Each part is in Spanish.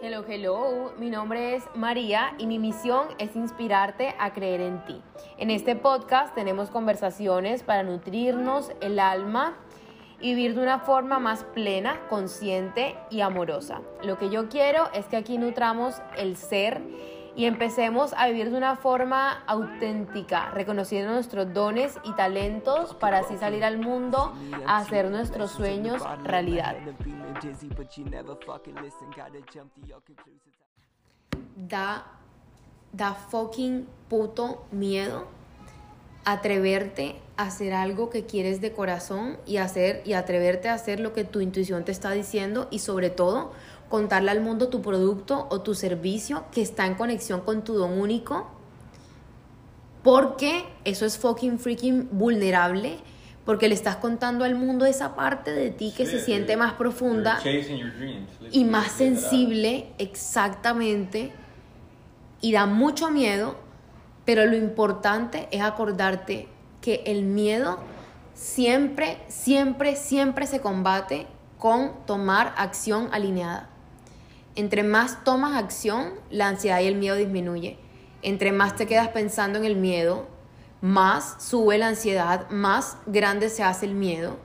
Hello, hello, mi nombre es María y mi misión es inspirarte a creer en ti. En este podcast tenemos conversaciones para nutrirnos el alma y vivir de una forma más plena, consciente y amorosa. Lo que yo quiero es que aquí nutramos el ser y empecemos a vivir de una forma auténtica, reconociendo nuestros dones y talentos para así salir al mundo a hacer nuestros sueños realidad. Da, da fucking puto miedo atreverte a hacer algo que quieres de corazón y hacer y atreverte a hacer lo que tu intuición te está diciendo y sobre todo contarle al mundo tu producto o tu servicio que está en conexión con tu don único. Porque eso es fucking freaking vulnerable. Porque le estás contando al mundo esa parte de ti que se siente más profunda y más sensible, exactamente. Y da mucho miedo, pero lo importante es acordarte que el miedo siempre, siempre, siempre se combate con tomar acción alineada. Entre más tomas acción, la ansiedad y el miedo disminuye. Entre más te quedas pensando en el miedo, más sube la ansiedad, más grande se hace el miedo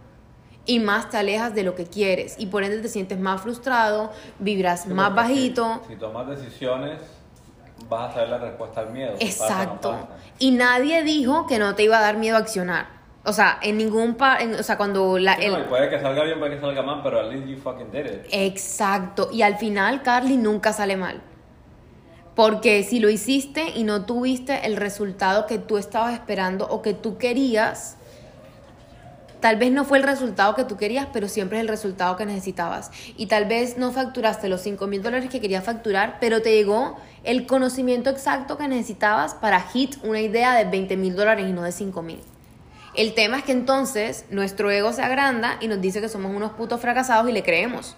y más te alejas de lo que quieres y por ende te sientes más frustrado, vibras más bajito. Si, tomas decisiones, vas a saber la respuesta al miedo. Exacto. Y nadie dijo que no te iba a dar miedo a accionar. O sea, en ningún pa o sea, cuando la el... puede que salga bien, puede que salga mal, pero at least you fucking did it. Exacto, y al final Carly nunca sale mal. Porque si lo hiciste y no tuviste el resultado que tú estabas esperando o que tú querías, tal vez no fue el resultado que tú querías, pero siempre es el resultado que necesitabas. Y tal vez no facturaste los 5 mil dólares que querías facturar, pero te llegó el conocimiento exacto que necesitabas para hit una idea de 20 mil dólares y no de 5 mil. El tema es que entonces nuestro ego se agranda y nos dice que somos unos putos fracasados y le creemos.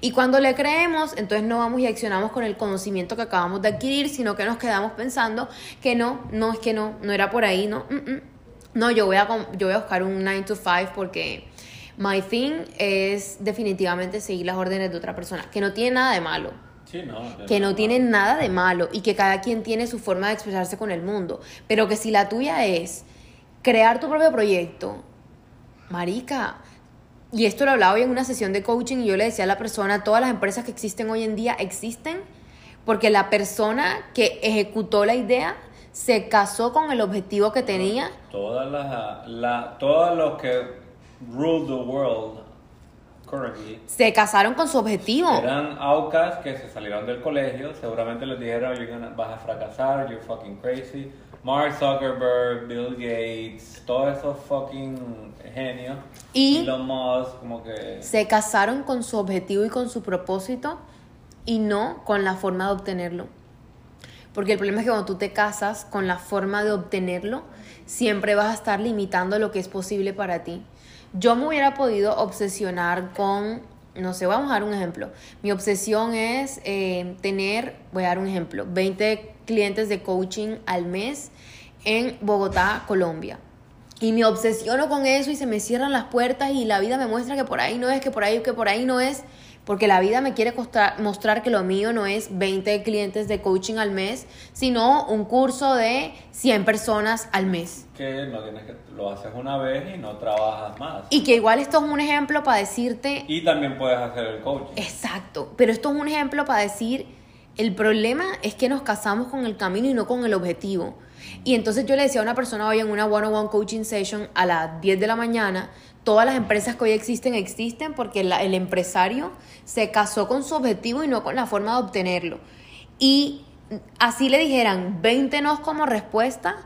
Y cuando le creemos, entonces no vamos y accionamos con el conocimiento que acabamos de adquirir, sino que nos quedamos pensando que no, no es que no, no era por ahí, no. Mm, mm. No, yo voy, a, yo voy a buscar un 9 to 5 porque my thing es definitivamente seguir las órdenes de otra persona, que no tiene nada de malo. Sí, no, que no tiene nada de malo y que cada quien tiene su forma de expresarse con el mundo, pero que si la tuya es crear tu propio proyecto, marica, y esto lo hablaba hoy en una sesión de coaching y yo le decía a la persona, todas las empresas que existen hoy en día existen porque la persona que ejecutó la idea se casó con el objetivo que tenía. Todas las, la, todos los que rule the world se casaron con su objetivo. Eran outcasts que se salieron del colegio, seguramente les dijeron, vas a fracasar, you're fucking crazy Mark Zuckerberg, Bill Gates, todos esos fucking genios. Y Elon Musk, como que... Se casaron con su objetivo y con su propósito y no con la forma de obtenerlo. Porque el problema es que cuando tú te casas con la forma de obtenerlo, siempre vas a estar limitando lo que es posible para ti. Yo me hubiera podido obsesionar con, no sé, vamos a dar un ejemplo. Mi obsesión es eh, tener, voy a dar un ejemplo, 20 clientes de coaching al mes en Bogotá, Colombia. Y me obsesiono con eso y se me cierran las puertas y la vida me muestra que por ahí no es, que por ahí, que por ahí no es. Porque la vida me quiere mostrar que lo mío no es 20 clientes de coaching al mes, sino un curso de 100 personas al mes. Que no tienes que lo haces una vez y no trabajas más. Y que igual esto es un ejemplo para decirte... Y también puedes hacer el coaching. Exacto, pero esto es un ejemplo para decir el problema es que nos casamos con el camino y no con el objetivo. Y entonces yo le decía a una persona hoy en una one-on-one coaching session a las 10 de la mañana, todas las empresas que hoy existen existen porque el empresario se casó con su objetivo y no con la forma de obtenerlo. Y así le dijeran 20 nos como respuesta,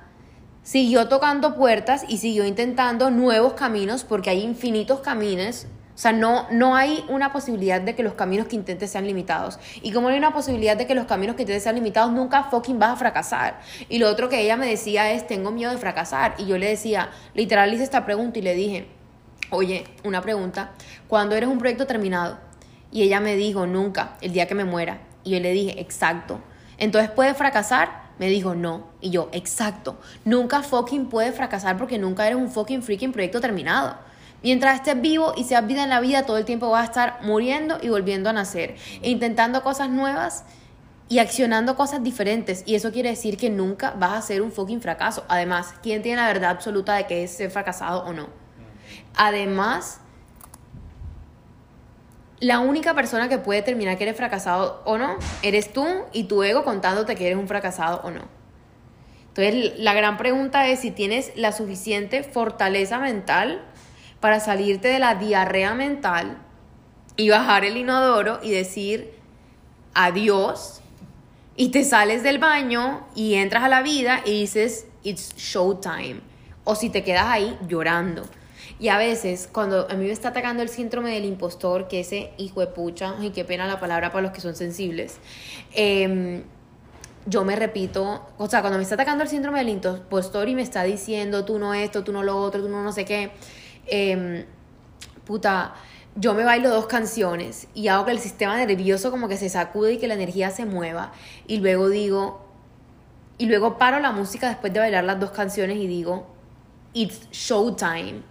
siguió tocando puertas y siguió intentando nuevos caminos porque hay infinitos caminos o sea, no, no hay una posibilidad de que los caminos que intentes sean limitados. Y como no hay una posibilidad de que los caminos que intentes sean limitados, nunca fucking vas a fracasar. Y lo otro que ella me decía es, tengo miedo de fracasar. Y yo le decía, literal hice esta pregunta y le dije, oye, una pregunta, ¿cuándo eres un proyecto terminado? Y ella me dijo, nunca, el día que me muera. Y yo le dije, exacto. Entonces, ¿puede fracasar? Me dijo, no. Y yo, exacto. Nunca fucking puede fracasar porque nunca eres un fucking freaking proyecto terminado Mientras estés vivo y seas vida en la vida, todo el tiempo vas a estar muriendo y volviendo a nacer, e intentando cosas nuevas y accionando cosas diferentes. Y eso quiere decir que nunca vas a ser un fucking fracaso. Además, ¿quién tiene la verdad absoluta de que es ser fracasado o no? Además, la única persona que puede determinar que eres fracasado o no, eres tú y tu ego contándote que eres un fracasado o no. Entonces, la gran pregunta es si tienes la suficiente fortaleza mental para salirte de la diarrea mental y bajar el inodoro y decir adiós y te sales del baño y entras a la vida y dices, it's showtime. O si te quedas ahí llorando. Y a veces, cuando a mí me está atacando el síndrome del impostor, que ese hijo de pucha, y qué pena la palabra para los que son sensibles, em, yo me repito, o sea, cuando me está atacando el síndrome del impostor y me está diciendo, tú no esto, tú no lo otro, tú no no sé qué, em, puta, yo me bailo dos canciones y hago que el sistema nervioso como que se sacude y que la energía se mueva y luego digo, y luego paro la música después de bailar las dos canciones y digo, it's showtime.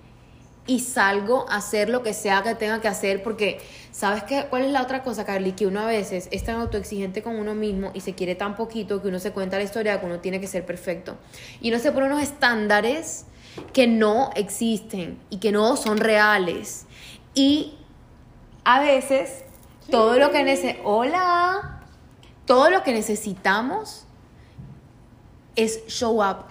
Y salgo a hacer lo que sea que tenga que hacer porque, ¿sabes qué? ¿Cuál es la otra cosa, Carly? Que uno a veces es tan autoexigente con uno mismo y se quiere tan poquito que uno se cuenta la historia de que uno tiene que ser perfecto. Y uno se pone unos estándares que no existen y que no son reales. Y a veces todo lo que nece hola, todo lo que necesitamos es show up.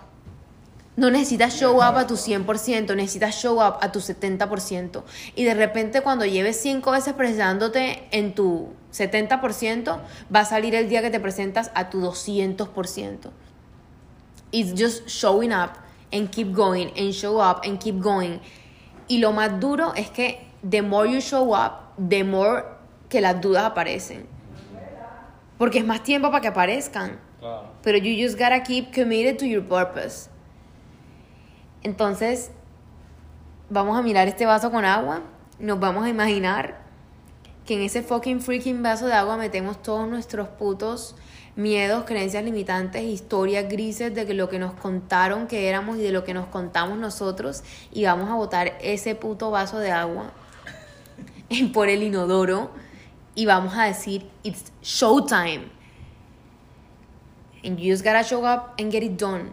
No necesitas show up a tu 100%, necesitas show up a tu 70%. Y de repente cuando lleves cinco veces presentándote en tu 70%, va a salir el día que te presentas a tu 200%. It's just showing up and keep going and show up and keep going. Y lo más duro es que the more you show up, the more que las dudas aparecen. Porque es más tiempo para que aparezcan. Pero you just gotta keep committed to your purpose. Entonces, vamos a mirar este vaso con agua. Nos vamos a imaginar que en ese fucking freaking vaso de agua metemos todos nuestros putos miedos, creencias limitantes, historias grises de lo que nos contaron que éramos y de lo que nos contamos nosotros y vamos a botar ese puto vaso de agua por el inodoro y vamos a decir, it's showtime. And you just gotta show up and get it done.